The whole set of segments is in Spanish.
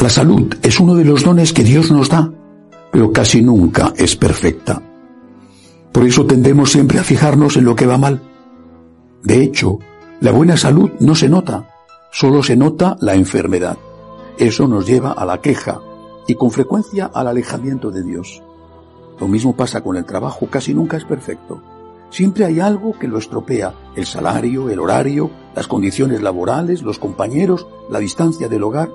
La salud es uno de los dones que Dios nos da, pero casi nunca es perfecta. Por eso tendemos siempre a fijarnos en lo que va mal. De hecho, la buena salud no se nota, solo se nota la enfermedad. Eso nos lleva a la queja y con frecuencia al alejamiento de Dios. Lo mismo pasa con el trabajo, casi nunca es perfecto. Siempre hay algo que lo estropea, el salario, el horario, las condiciones laborales, los compañeros, la distancia del hogar.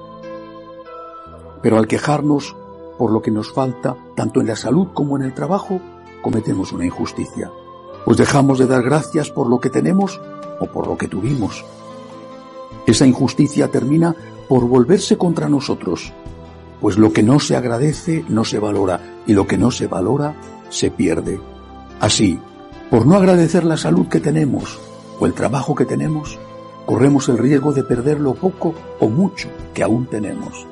Pero al quejarnos por lo que nos falta, tanto en la salud como en el trabajo, cometemos una injusticia. Pues dejamos de dar gracias por lo que tenemos o por lo que tuvimos. Esa injusticia termina por volverse contra nosotros, pues lo que no se agradece no se valora y lo que no se valora se pierde. Así, por no agradecer la salud que tenemos o el trabajo que tenemos, corremos el riesgo de perder lo poco o mucho que aún tenemos.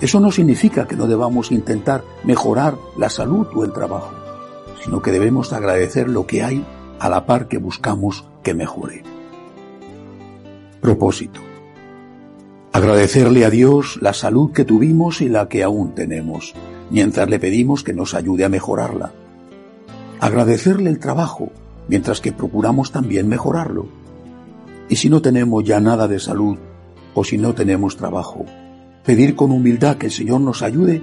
Eso no significa que no debamos intentar mejorar la salud o el trabajo, sino que debemos agradecer lo que hay a la par que buscamos que mejore. Propósito. Agradecerle a Dios la salud que tuvimos y la que aún tenemos, mientras le pedimos que nos ayude a mejorarla. Agradecerle el trabajo, mientras que procuramos también mejorarlo. Y si no tenemos ya nada de salud, o si no tenemos trabajo, pedir con humildad que el Señor nos ayude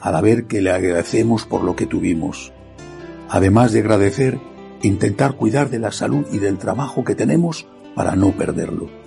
al ver que le agradecemos por lo que tuvimos. Además de agradecer, intentar cuidar de la salud y del trabajo que tenemos para no perderlo.